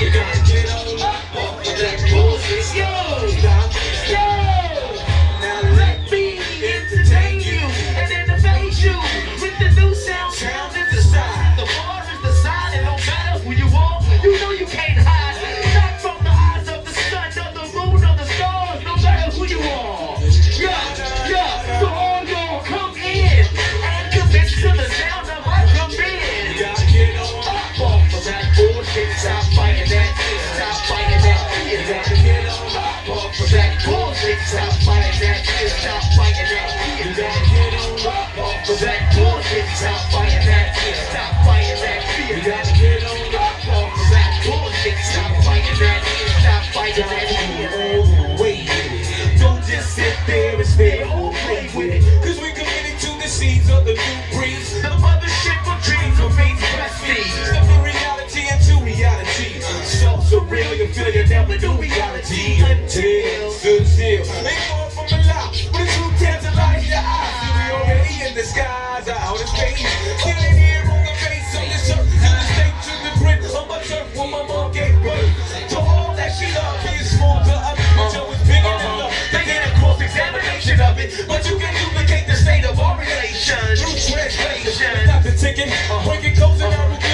you're. till you never knew reality until good deal. They fall from a lot but a true tap your eyes. See, we already in the skies, out of space. Killing here on the face, of the surface, to the state, to the print, of my turf, when my mom gave birth. To all that she loved, being small to other, but yo, it's bigger than uh-huh. love. They did a cross examination of it, but you can duplicate the state of our relation. True translation. Stop the ticket. Uh-huh. break it close and I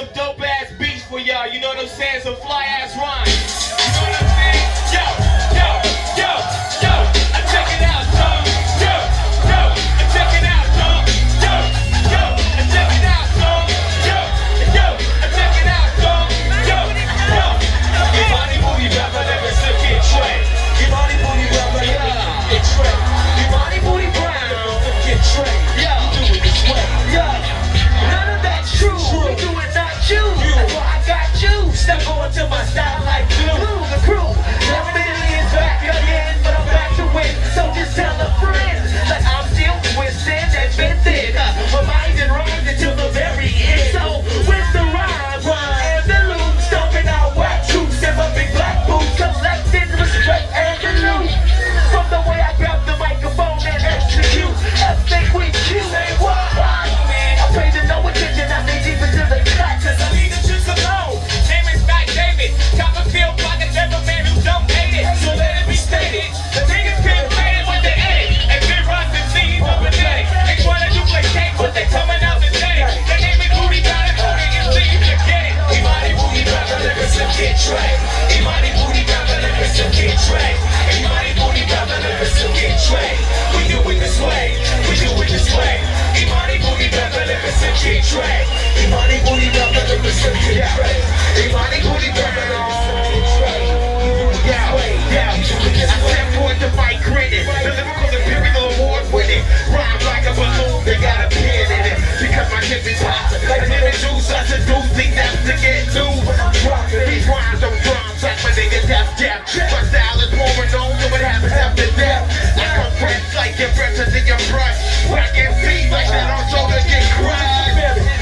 some dope ass beats for y'all, you know what I'm saying? Some fly ass rhymes. Step on to my style like blue. The crew, left is back again, but I'm back to win. So just tell a friend. Imani booty rapper, let me still get Trey. Imani booty rapper, let me still get Trey. We do it this way, we do it this way. Imani booty rapper, let me still get Trey. Imani booty rapper, let me still get Trey. Imani booty rapper, let me still get Trey. They got a pin in it. Because my shit is hot. Like lemon juice, I seduce things that to get to. These rhymes on drums like my nigga Def Def. My style is more known than what happens after death. I compress like your breath in your brush. Whack MCs like that on shoulder get crushed.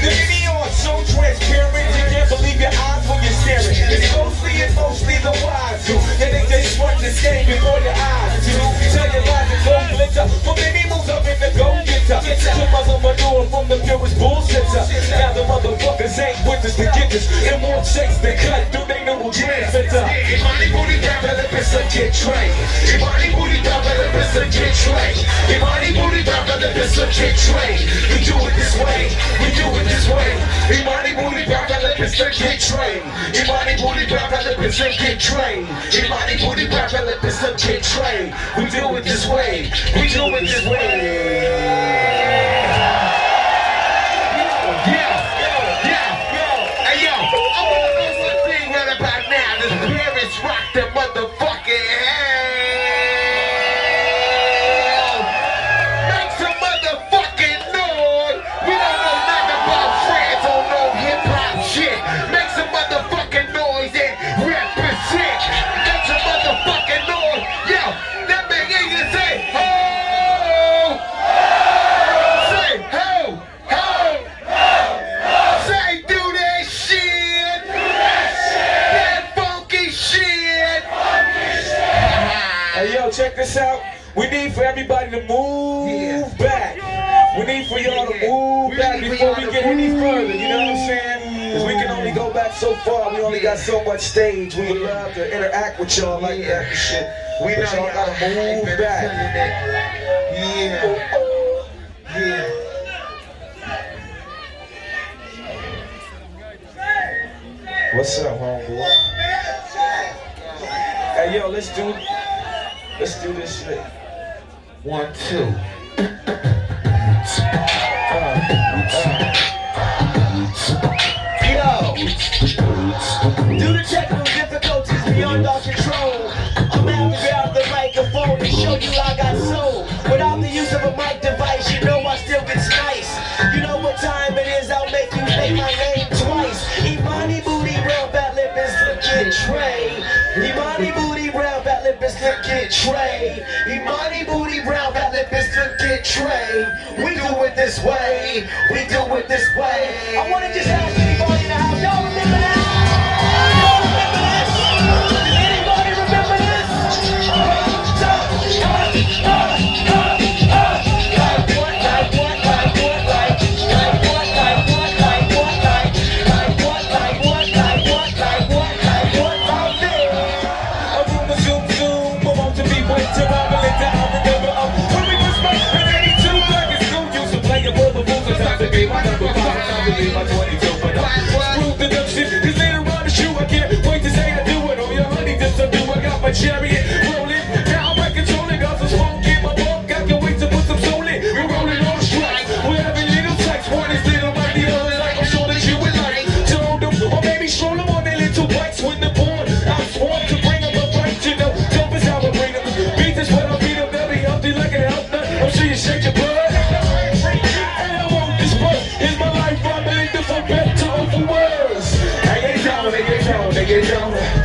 The video is so transparent, you can't believe your eyes when you're staring. It's mostly and mostly the wise. And they just run this game before your eyes checks than cut through they know transmitter. Imani booty me Pistol get trained. Imani booty rapper, let pistol get trained. Imani booty rapper, let pistol get trained. We do it this way. We do it this way. Imani booty. Imani booty rapper, let get let get trained. We do it this way. We do it this way. We got so much stage. We would love to interact with y'all like that and shit. We but know y'all gotta move back. Yeah. Yeah. What's up, homeboy? Hey yo, let's do let's do this shit. One, two. Our control, I'm gonna have grab the microphone and show you I got soul. Without the use of a mic device, you know I still get nice. You know what time it is, I'll make you say my name twice. Imani booty, real fat lip is looking Trey. Imani booty, brown fat lip is looking Trey. Imani booty, brown fat lip is looking Trey. We do it this way. We do it this way. I wanna just ask anybody in the house, y'all remember this? Rules. It's time to be my number five, time to be my 22. But I'm screwed in up shit, later on the shoe, I can't wait to say I do it. Oh, your honey just to do, I got my chariot get down,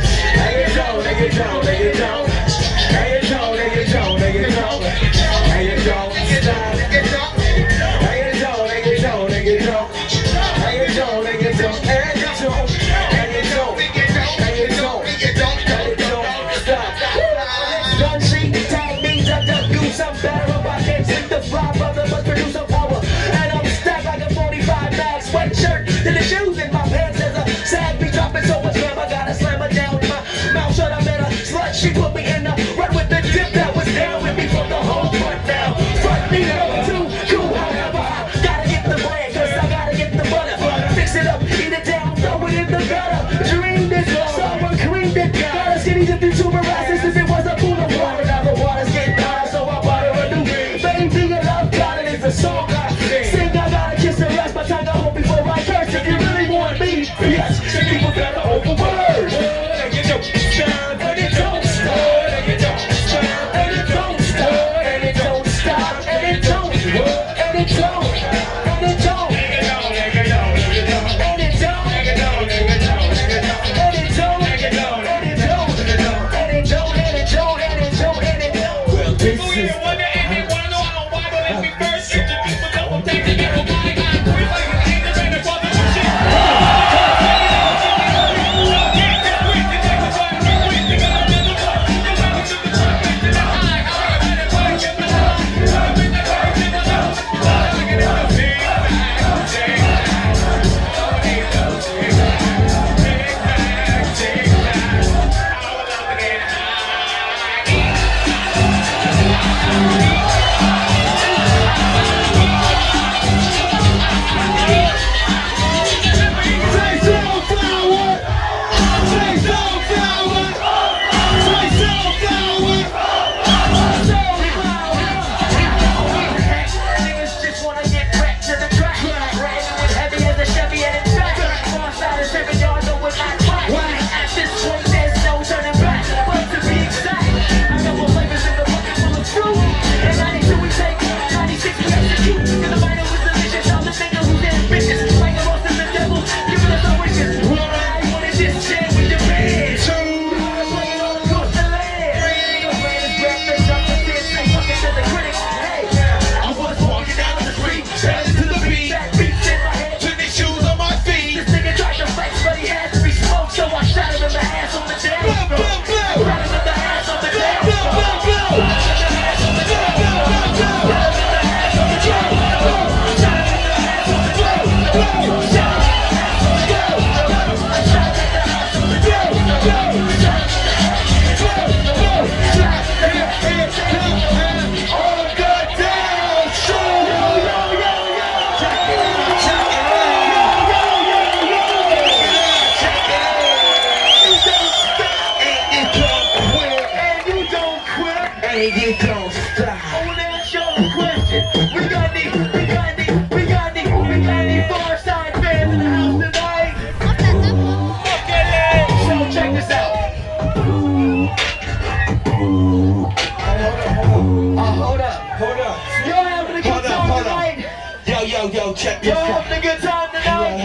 Y'all having a good time tonight?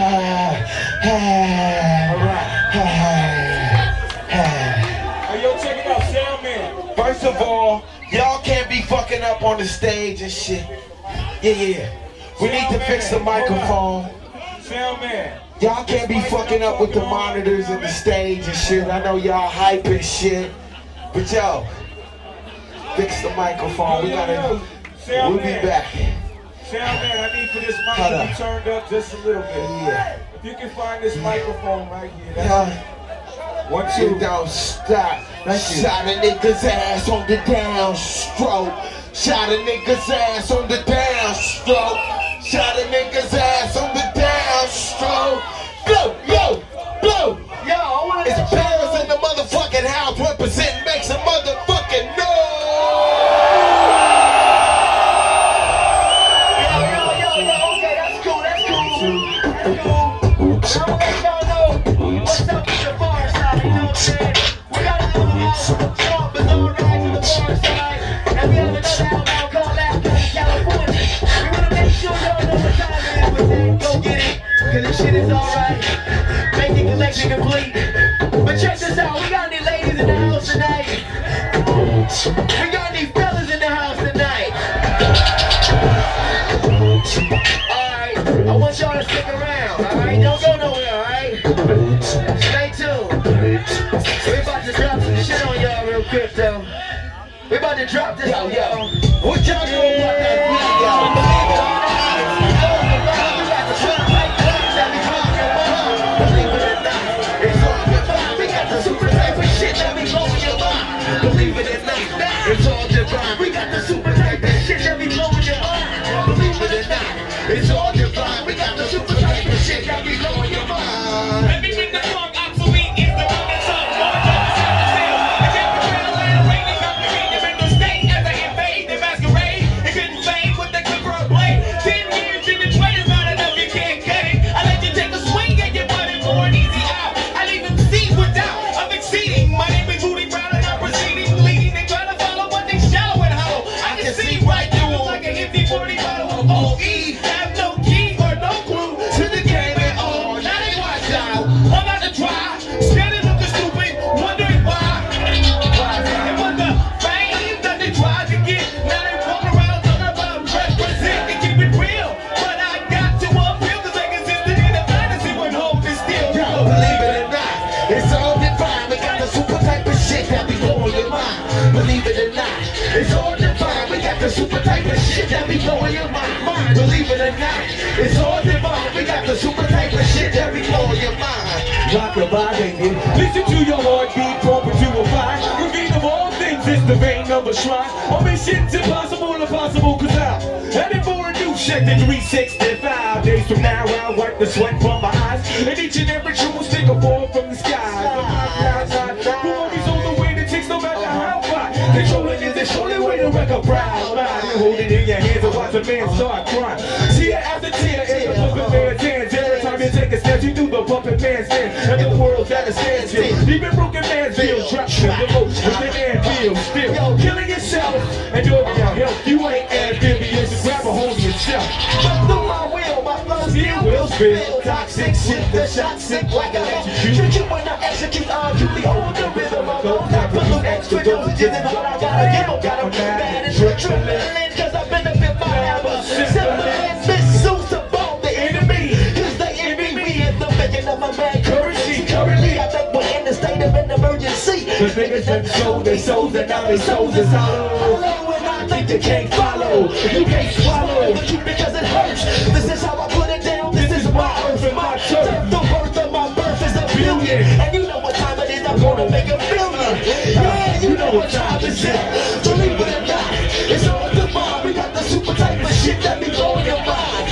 Hey, yo, check it out, Sound Man. First of all, y'all can't be fucking up on the stage and shit. Yeah, yeah, yeah. We need to fix the microphone. Sound Man. Y'all can't be fucking up with the monitors and the stage and shit. I know y'all hype and shit. But yo, fix the microphone. We gotta, we'll be back. Sound Man, I need for this mic Hold to up. be turned up just a little bit. Yeah. If you can find this microphone right here, that's Yeah. one, You two. don't stop. Shot a nigga's ass on the downstroke. Shot a nigga's ass on the downstroke. Shot a nigga's ass on the downstroke. Blow, blow, blow. Yo, I wanna It's drop this on y'all. What y'all Believe it or not, it's all divine. We got the super type of shit that be blowing your mind. mind. Believe it or not, it's all divine. We got the super type of shit that be blowing your mind. Rock your body, baby. Listen to your heartbeat, pump to a fire. find. Of all things is the vein of a shrine. All this shit's impossible, impossible, cause I'm heading for a new shit in 365 days from now. I'll wipe the sweat from my eyes. And each and every true will stick a fall from the sky. Controlling is the surely way to wreck a proud mind. You hold it in your hands and watch a man start crying. See it after tear in the puppet man's hands. Every time you take a step, you do the puppet man's dance. And the world's at a standstill. Even broken man's feel trapped in the most with the anvil still. Killing yourself and doing your health. You ain't amphibious, grab a hold of yourself. But through my will, my flow still will spill Toxic shit, the shot sick like an execute Shoot you when I execute, I'll truly hold the have to look extra dosages and what I gotta give them Got them mad and trembling cause I benefit my hammer Simple as this, suits above the enemy Cause they envy me and the making of my man currency Currently I think we're in a state of an emergency Cause niggas done sold their souls and now their souls is hollow. Hello, and I think you can't follow. You can't swallow the truth because it hurts. This is how I put it down. This is my earth and my turf. The birth of my birth is a billion. And you know what time it is. Believe it or not, it's all the mind. We got the super type of shit that be blowing your mind.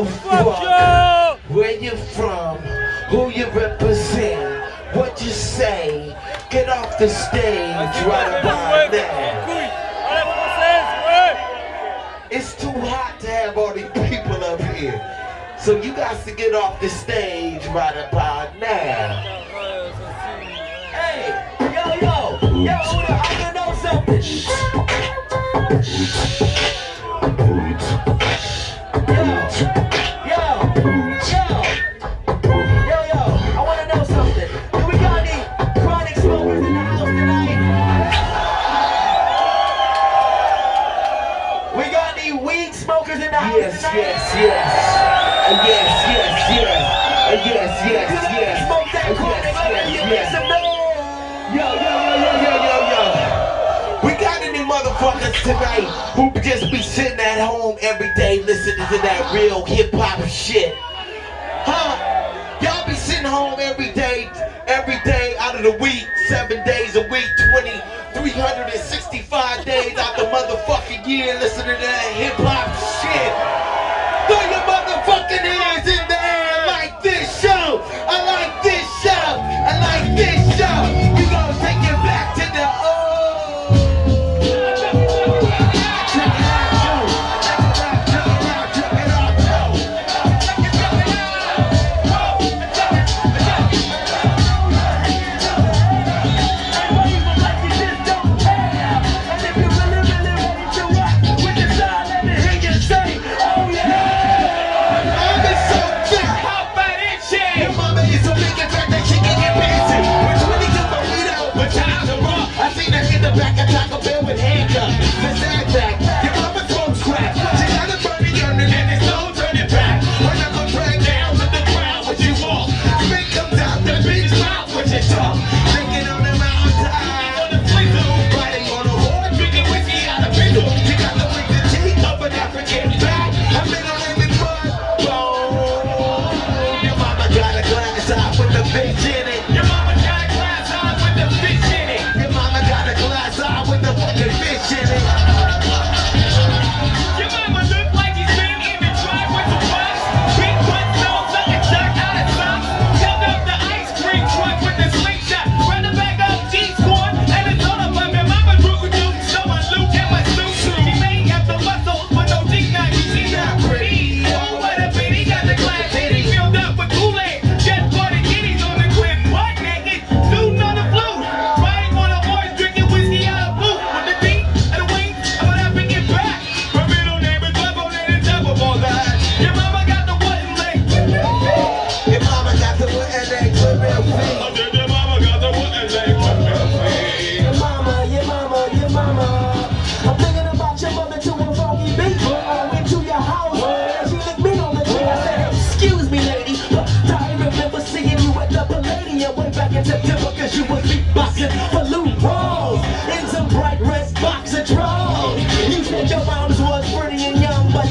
I don't give a fuck where you from, who you represent, what you say. Get off the stage right about now. It's too hot to have all these people up here. So you got to get off the stage right about now. Hey, yo, yo, yo, I know something. Tonight who just be sitting at home every day listening to that real hip hop shit? Huh? Y'all be sitting home every day, every day out of the week, seven days a week, 20, 365 days out the motherfucking year listening to that hip hop shit. Throw your motherfucking hands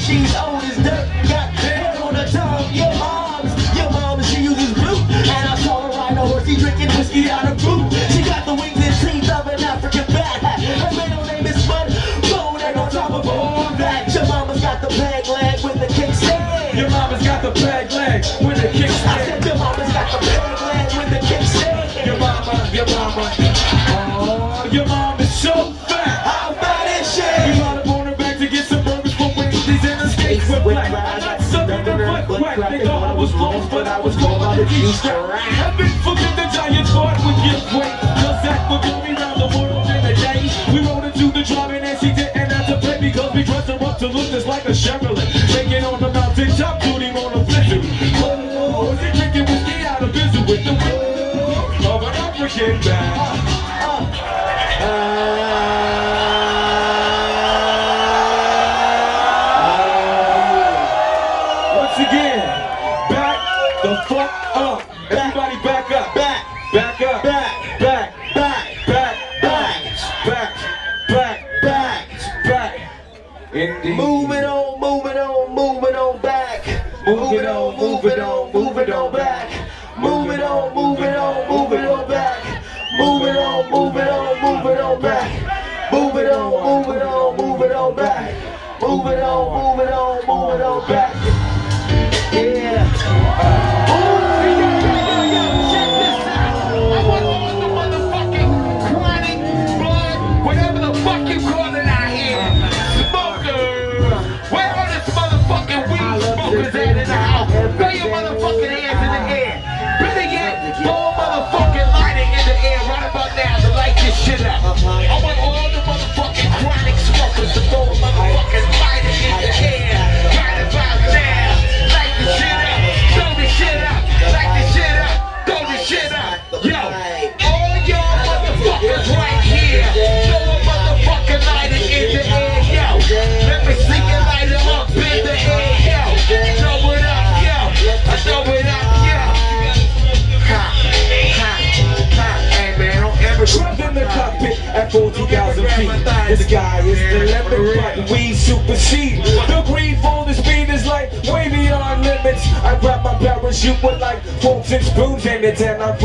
She's old as dirt, got hair on her tongue. Your mom's, your mom, she uses blue. And I saw her ride a horse, she drinking whiskey out of boot. She got the wings and teeth of an African bat. Her middle name is Spud Bone, and on top of all that, your mama's got the bag leg with the kickstand. Your mama's got the bag leg with the kickstand. back. They I was close, but I was taller than each strap. Heaven forbid the giant heart would give way. That would get around the world in a day. We rode into the driving and she didn't have to because we dressed her up to look just like a Chevrolet. Taking on the mountain duty on the flicker. Oh, drinking whiskey out of with the oh. Came to I'm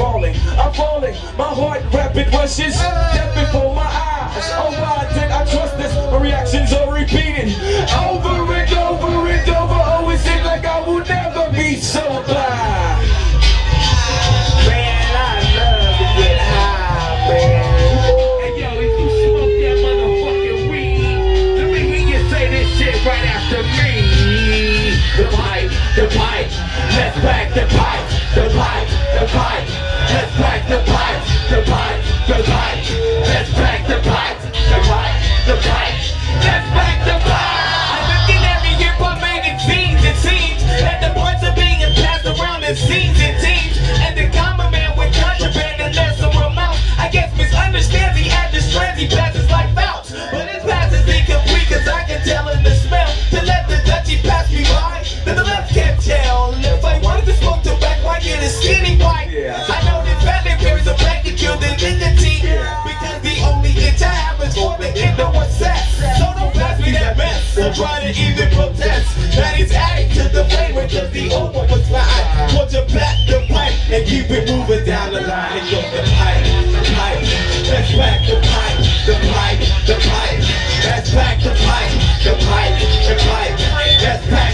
in the what's that? So don't pass me that mess, or try to even protest. that That is adding to the flavor, cause the old one was my eye. Put your back the pipe, and keep it moving down the line. And yo, the pipe, pipe, let's back the pipe, the pipe, the pipe. That's back the pipe, the pipe, the pipe. That's back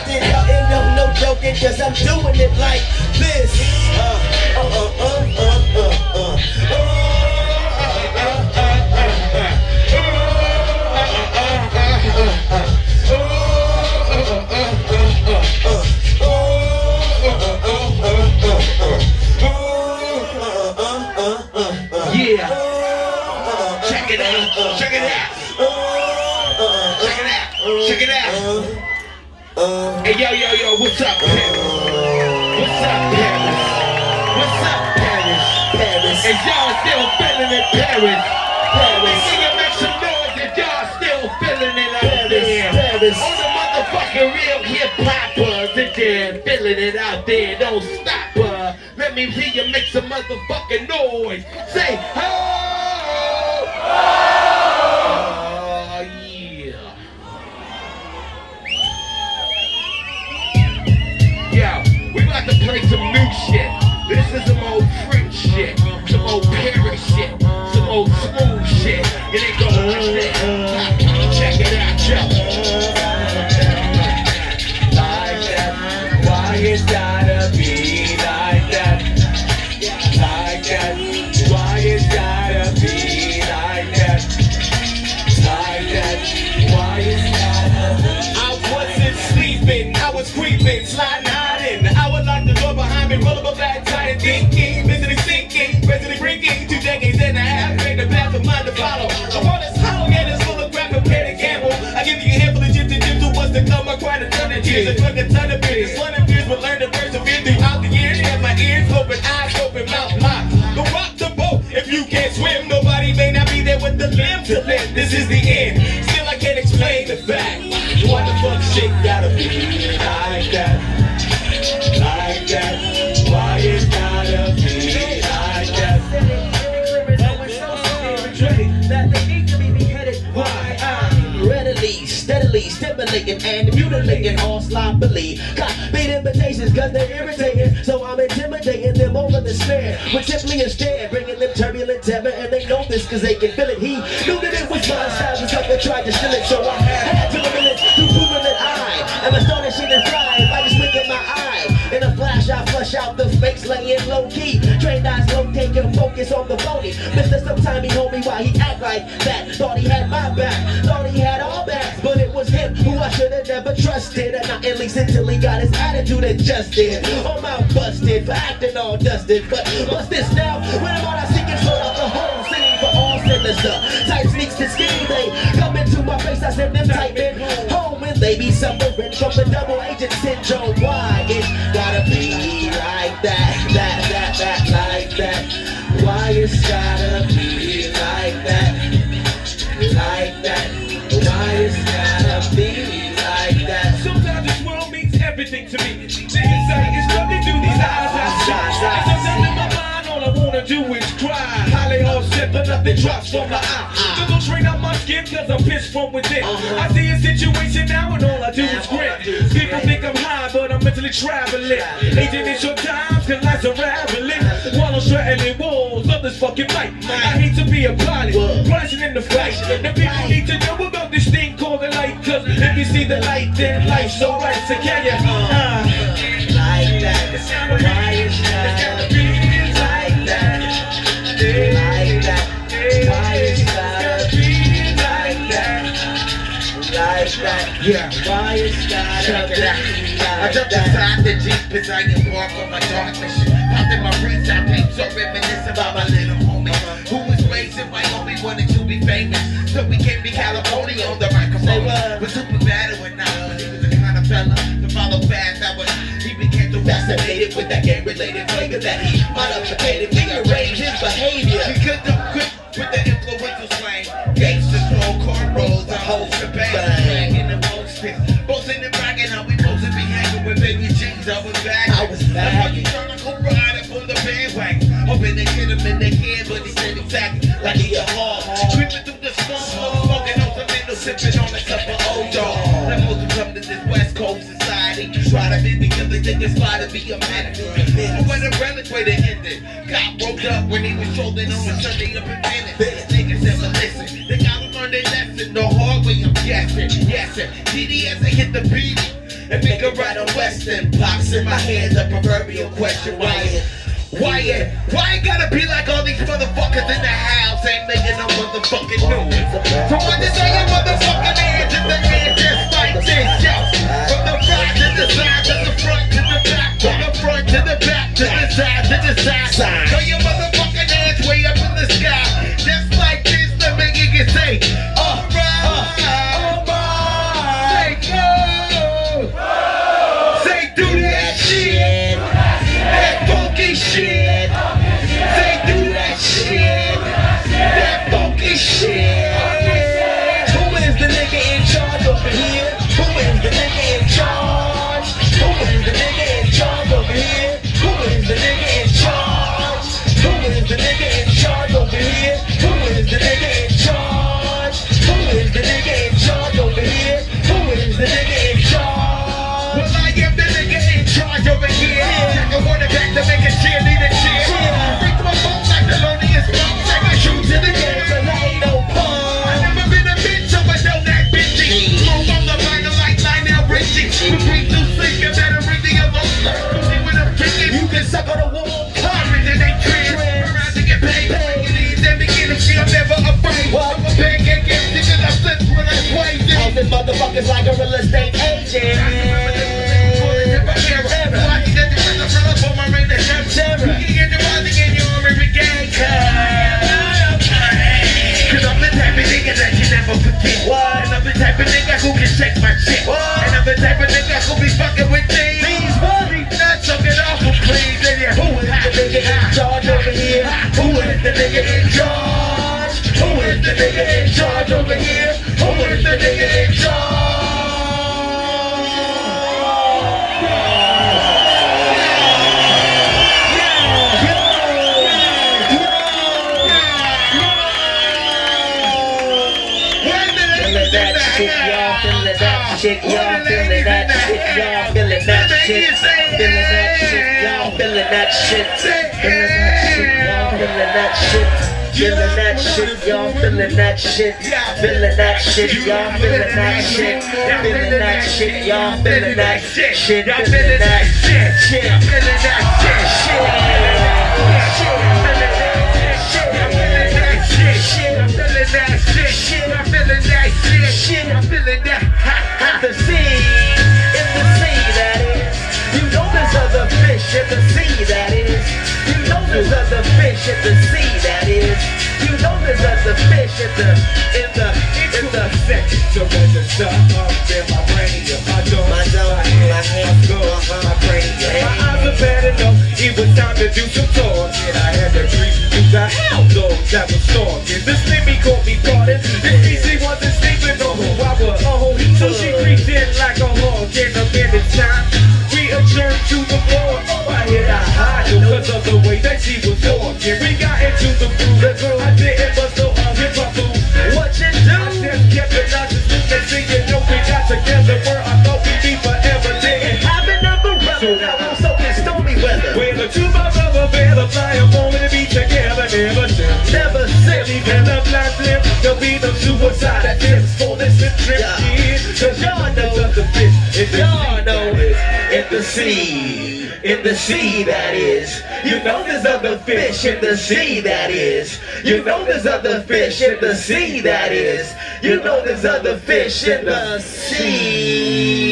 joking, cause I'm doing it like this. Uh, uh, uh, uh, uh, Paris? Paris. You make some noise if y'all still feeling it out there? Paris. On the motherfucking real hip hoppers and they're feeling it out there. Don't stop, uh. Let me hear you make some motherfucking noise. Say, oh! Oh, yeah. Yo, we about to play some new shit. This is some old French shit, some old Paris old smooth shit. It ain't gonna that. Cried a ton of tears, I drunk a ton of beers. One of fears, but learn to persevere throughout the years. Have my ears open, eyes open, mouth locked. Go rock the boat if you can't swim. Nobody may not be there with the limb to limb. This is the end. Still, I can't explain the fact. Why the fuck shit gotta be stimulating and mutilating all sloppily. Copied invitations cause they're irritating. So I'm intimidating them over the snare. With simply stare, bringing them turbulent terror. And they know this cause they can feel it. He knew that it was my style, just like I tried to steal it. So I had to limit it to proving that I am astonishing and flying. I just blink in my eye. In a flash, I flush out the fakes laying low key. Trained eyes locate your focus on the phony. Mr. Sometime he told me why he act like that. Thought he had my back, thought he had who I should have never trusted. And not at least until he got his attitude adjusted. I'm out busted for acting all dusted. But what's this now? When I'm on, I seek control of the whole scene for all sinister. Type sneaks to scheme, they come into my face, I send them type in home. And they be suffering from the double agent syndrome. Why it gotta be like that, that, that, that, like that? Why it's gotta to me. Niggas say it's nothing to these eyes I shine. And sometimes in my mind, all I wanna do is cry. Highly offset, but nothing drops from my eye. Just don't train out my skin, cause I'm pissed from within. I see a situation now, and all I do is grin. People think I'm high, but I'm mentally traveling. Aging in short times, cause life's unraveling. While I'm straddling walls of this fucking fight. I hate to be a pilot, rising in the fight. The people need to know about this thing called the light, cause if you see the light, then life's alright. So can you? Uh, Like that, why gotta be like that, like that? Why gotta be like that, like that? yeah. Why it's gotta Check it out. I jumped inside the Jeep as I embark on my darkness. Popped in my roots, I came so reminisce about my little homie who was raised in Wyoming, wanted to be famous. So we came to California be a man. But when the relic way to end it. Cop broke up when he was trolling on a Sunday up in Venice. Niggas never listen. They gotta learn their lesson the hard way, I'm guessing. Yes, sir. TDS, they hit the beat. And make a ride on Western. Pops in my hand, the proverbial question. Why? Why it? Why it gotta be like all these motherfuckers in the house ain't making no motherfucking noise? So why just throw motherfucking hands in the air just like this, yo? To the back, to the side, to the side. Throw your motherfucking You can suck on the wall. Congress and they. Around to get paid. You need them to get shit, I'm never afraid. What? I'm a pancake empty cause I flip when I sway. Housing motherfuckers like a real estate agent. Cause I'm the type of nigga that you never forget. What? And I'm the type of nigga who can shake my shit. What? And I'm the type of nigga who be fucking with these. Shit, y'all feeling that shit, y'all feeling that shit, feeling that shit, y'all feeling that shit, feeling that shit, y'all feeling that shit, feeling that shit, y'all feeling that shit, feeling that shit, y'all feeling that shit, feeling that shit, y'all feeling that shit, feeling that shit, feeling that shit, fish in the sea that is. You know there's other fish in the sea that is. You know there's other fish in the, in the, in the. Surrender up in my brain, my dome, My dome, my hand, my brain, My eyes are bad enough, it was time to do some talking. I had to treat you the hound dogs that was stalking. This Slimmy caught me pardon. This PC wasn't sleeping on who I was. Oh, so she creeped in like a hawk in a minute time. We adjourned to the floor. Because of the way that she was walking. We got into the groove. I didn't bust no uh, hip hop move. What you do? I just kept it nice and smooth and singing. No, we got together where I thought we'd be forever. Didn't I've been umbrella, now I'm soaking stormy weather. when the two of my brother better fly up on to be together, never since. Never since. Even the blind flip, there'll be no suicide attempts for this trip, Yeah. Cause y'all know the fish in Y'all know that is. in the sea, the sea that is. You know there's other fish in the sea that is. You know there's other fish in the sea that is. You know there's other fish in the sea.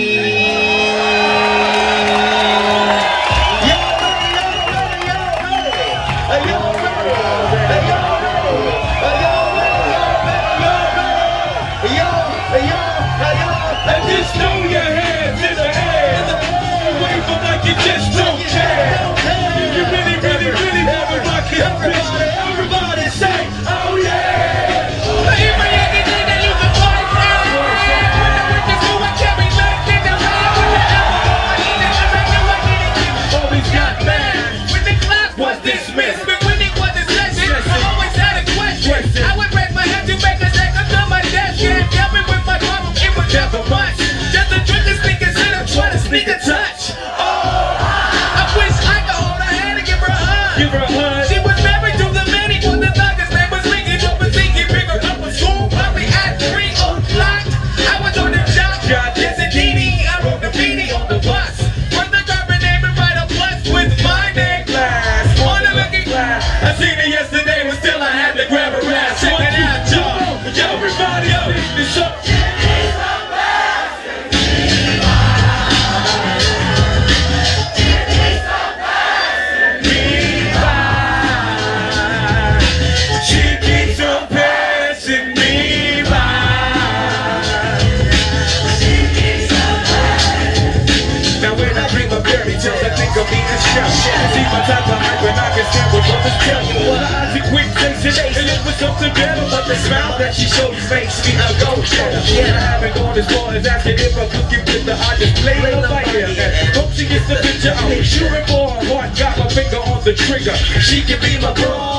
My type of hype when I can stand with brothers tell you what I see quick chasing. And it was something better, but the smile that she shows makes me a go-getter. Yeah, I haven't gone as far as asking if I'm looking with the I just play the light here. Hope she gets the picture. I'm shooting for her heart, got my finger on the trigger. She can be my broad.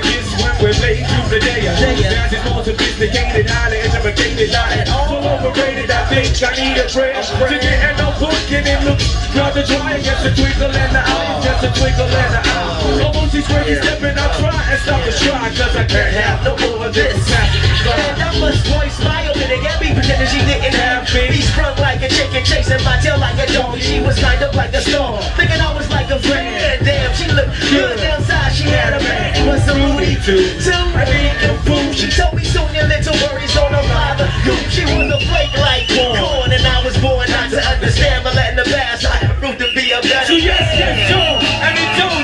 Kids we used to kiss when we're late through the day. Dance is more sophisticated, highly intimidated, not at all overrated. I think I need a prayer to get and no pushing it. Look, rather try against a twinkle in the eye, oh. just a twinkle in the eye. Almost each way you stepping, I try and stop the try, cause I can't have no more of this. And I must voice smile and get me pretending she didn't have me. Be sprung like a chasing my tail like a dog. She was kind of like a storm, thinking I was like a friend. Damn, she looked good outside. She had a man, he was a Rudy too. Too many fool. She told me soon your little worries on her father. Goop, she was a flake like corn, and I was born not to understand, but letting the past. I have proved to be a better. So yes, yes, so, and it don't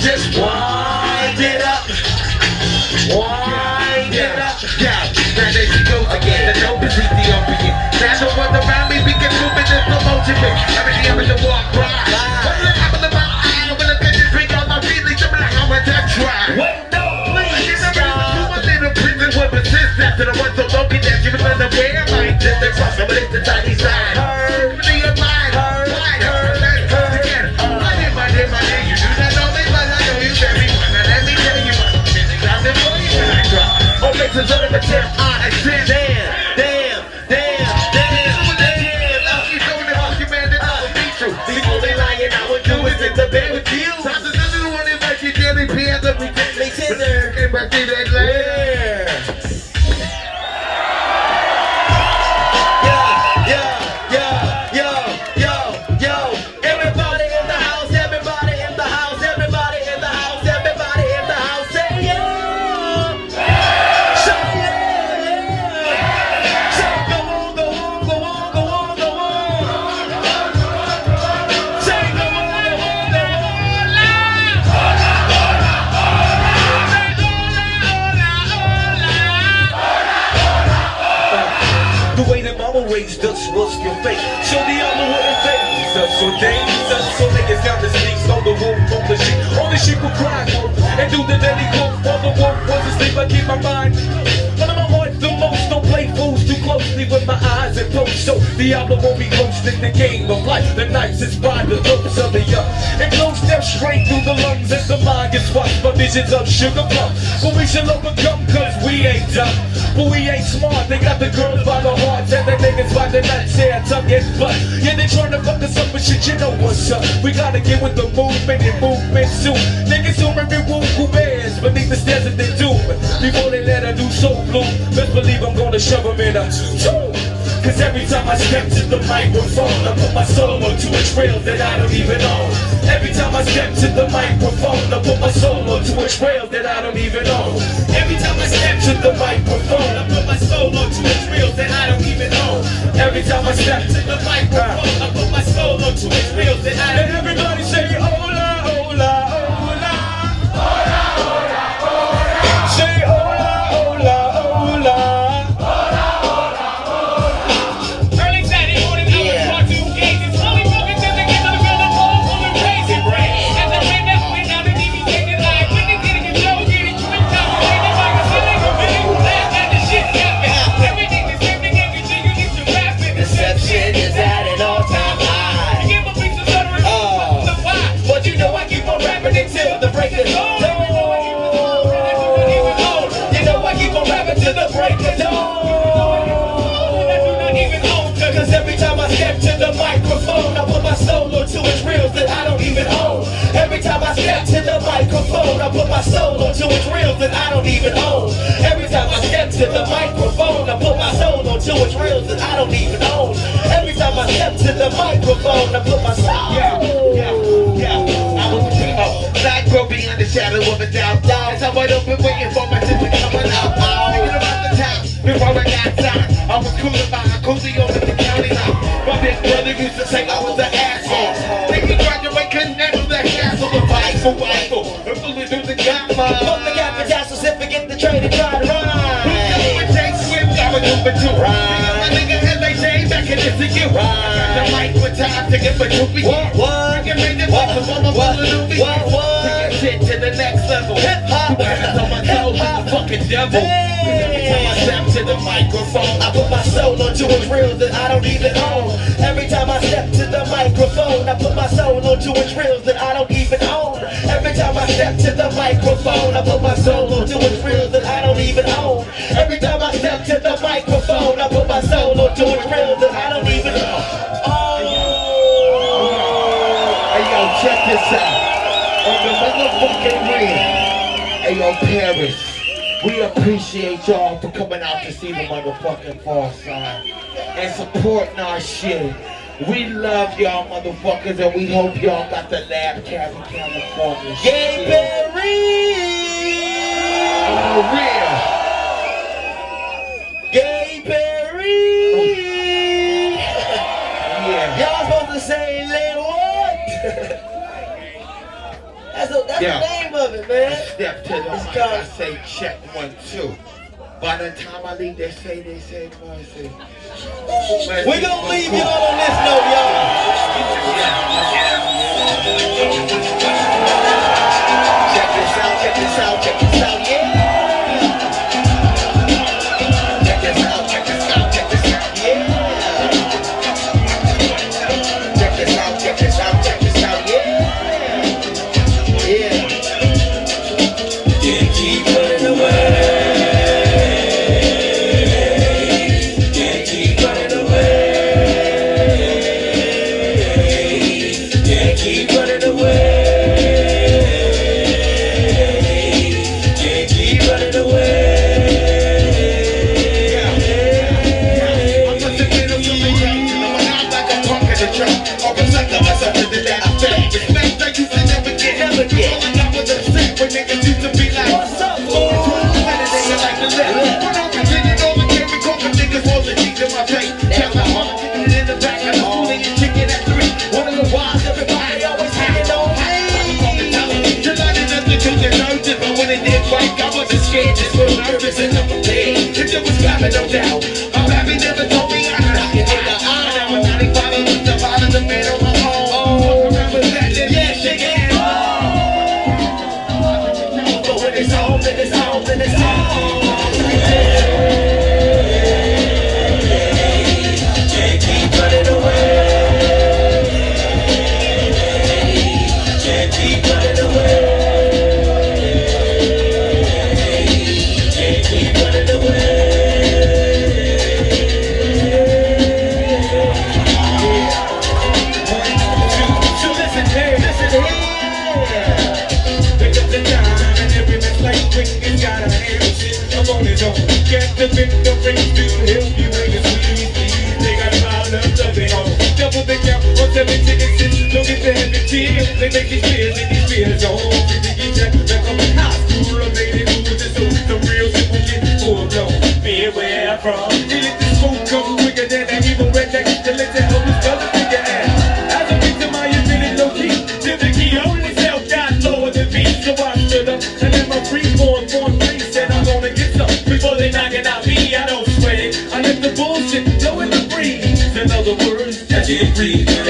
just wind it up. Wind it up. Yeah, now there she goes again. The dope is Ethiopian. Now the one around me begin moving in slow motion. Every day I'm in the walk right. When the apple of my eye, when I get to drink all my feelings, I'm like, I try. Wait, no, please I'm stop. a little prison with persistence. To the one so broken that you was unaware. My just across the it's Oh, makes a sort of. I ascend. So days us. So niggas down the streets on the roof, on the. All the sheep will cry wolf and do the daily wolf. While the wolf was asleep, I keep my mind. One of my heart the most. Don't play fools too closely with my eyes and closed. So the album won't be hosting the game of life. The nights is by the looks of the young. And blow steps straight through the lungs as the mind gets washed by visions of sugar plum. But we shall overcome cause we ain't dumb. But we ain't smart. They got the girls by the hearts and the niggas by the nuts. Yeah, tuck it, but yeah, they trying to fuck us up, but shit, you know what's up. We gotta get with the movement and movement soon. Niggas who every woo who bears beneath the stairs of their doom. Before they let a new soul bloom, best believe I'm gonna shove them in a tomb. Cause every time I step to the microphone, I put my soul onto a trail that I don't even own. Every time I step to the microphone, I put my soul onto a trail that I don't even own. Every step to the microphone, I put my soul onto a wheels that I don't even own. Every time I step to the microphone, I put my soul onto a wheels that I don't even own. I put my soul onto its reels that I don't even own. Every time I step to the microphone, I put my soul onto its reels that I don't even own. Every time I step to the microphone, I put my soul. Yeah, yeah, yeah. I was a primo. Black girl beyond the shadow of a doubt. As I wait up and waiting for my tip to come out. Thinking about the time before I got signed. I was cooling by a cozy over the county line. My big brother used to say I was hassle. The fight for rifle. I'm fully through the Fuck the guidelines. gap and tassel, sip and get the train and try to ride. With Jay Swift, I was number two. My nigga LAJ back in this. I got the mic with time to get my troopy. What, what? Made it possible, I'm What, of newbies. what, what? Taking shit to the next level. Hip hop. Hands on my toes, I'm the fucking devil. Every time I step to the microphone, I put my soul onto its reels that I don't even own. Every time I step to the microphone, I put my soul onto its reels that I don't even microphone, I put my soul onto its reels that I don't even own. Every time I step to the microphone, I put my soul onto its reels that I don't even own. Oh. Hey yo, check this out. On the motherfucking ring. Hey yo, Paris. We appreciate y'all for coming out to see the motherfucking Pharcyde and supporting our shit. We love y'all motherfuckers and we hope y'all got the lab Cali California Gay shit. Perry! For real. Gay Perry! Yeah. Y'all supposed to say Lay what? that's the, that's Yeah. the name of it, man. Step to the mic, I say check one, two. By the time I leave, they say, they say, mercy. We're gonna leave y'all on this note, y'all. Check this out, check this out, check this out, yeah. The big the ring to help you when you squeeze. They got. Double the count tickets. Tears. They make these fears I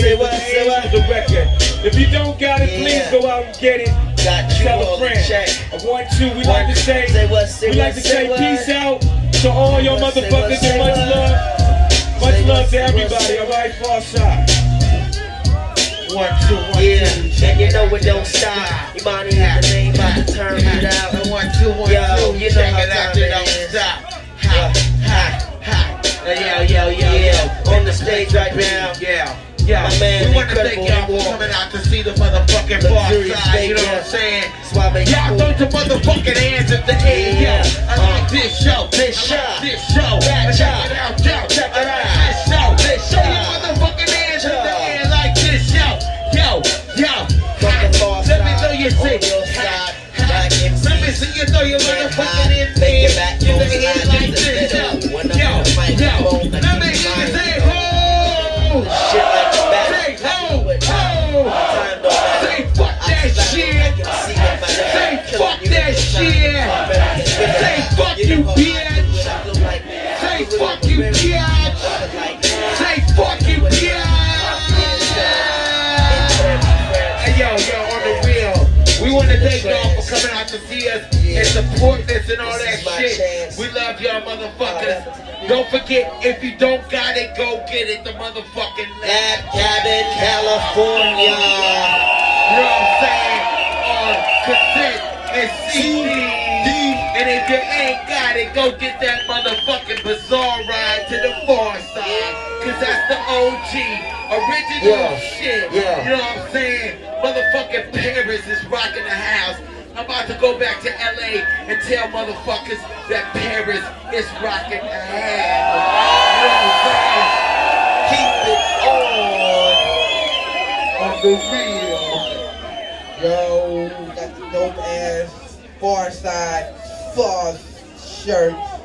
California. Say Say what, say what? the record. If you don't got it, please go out and get it. Got you Tell a friend. check. A One, two, we like to say, Say what, say we like to say peace out to all your Say what, say motherfuckers and much love. Much love to everybody, all right, Pharcyde. One, two, one, Yeah, two. and you know it don't stop. Imani is the name, to turn it out. One, two, one, Yo, two. you know Check how it out, you it don't stop. Ha, ha, ha. Yo, yo, yo, Yeah, yo. on the stage right now. Yeah. Yeah, My man, we want to thank y'all for coming out to see the motherfucking Pharcyde. You know what I'm saying? Y'all throw your motherfucking hands in the air, yo. Yeah. I like uh, this show. This I like show. This show. That show. it out, yo. Check it out. This show. This Throw your motherfucking hands in the air like this, yo. Yo, yo. Let me know you on say. your side, back in Let me see you throw your motherfucking You you, know how I do bitch. it. I look like that. Say I do it fuck you, bitch. Say fuck you, bitch. Hey, yo, yo, on the wheel. We want to thank y'all for coming out to see us and supporting us and all that shit. We love y'all motherfuckers. Don't forget, if you don't got it, go get it. The motherfucking Lab Cabin, California. You know what I'm saying? On cassette and CD. And if you ain't got it, go get that motherfucking bizarre ride to the Pharcyde. Cause that's the OG. Original Yeah. shit. Yeah. You know what I'm saying? Motherfucking Paris is rocking the house. I'm about to go back to LA and tell motherfuckers that Paris is rocking the house. You know what I'm saying? Keep it on. On the real. Yo, got the dope ass Pharcyde Sauce shirt.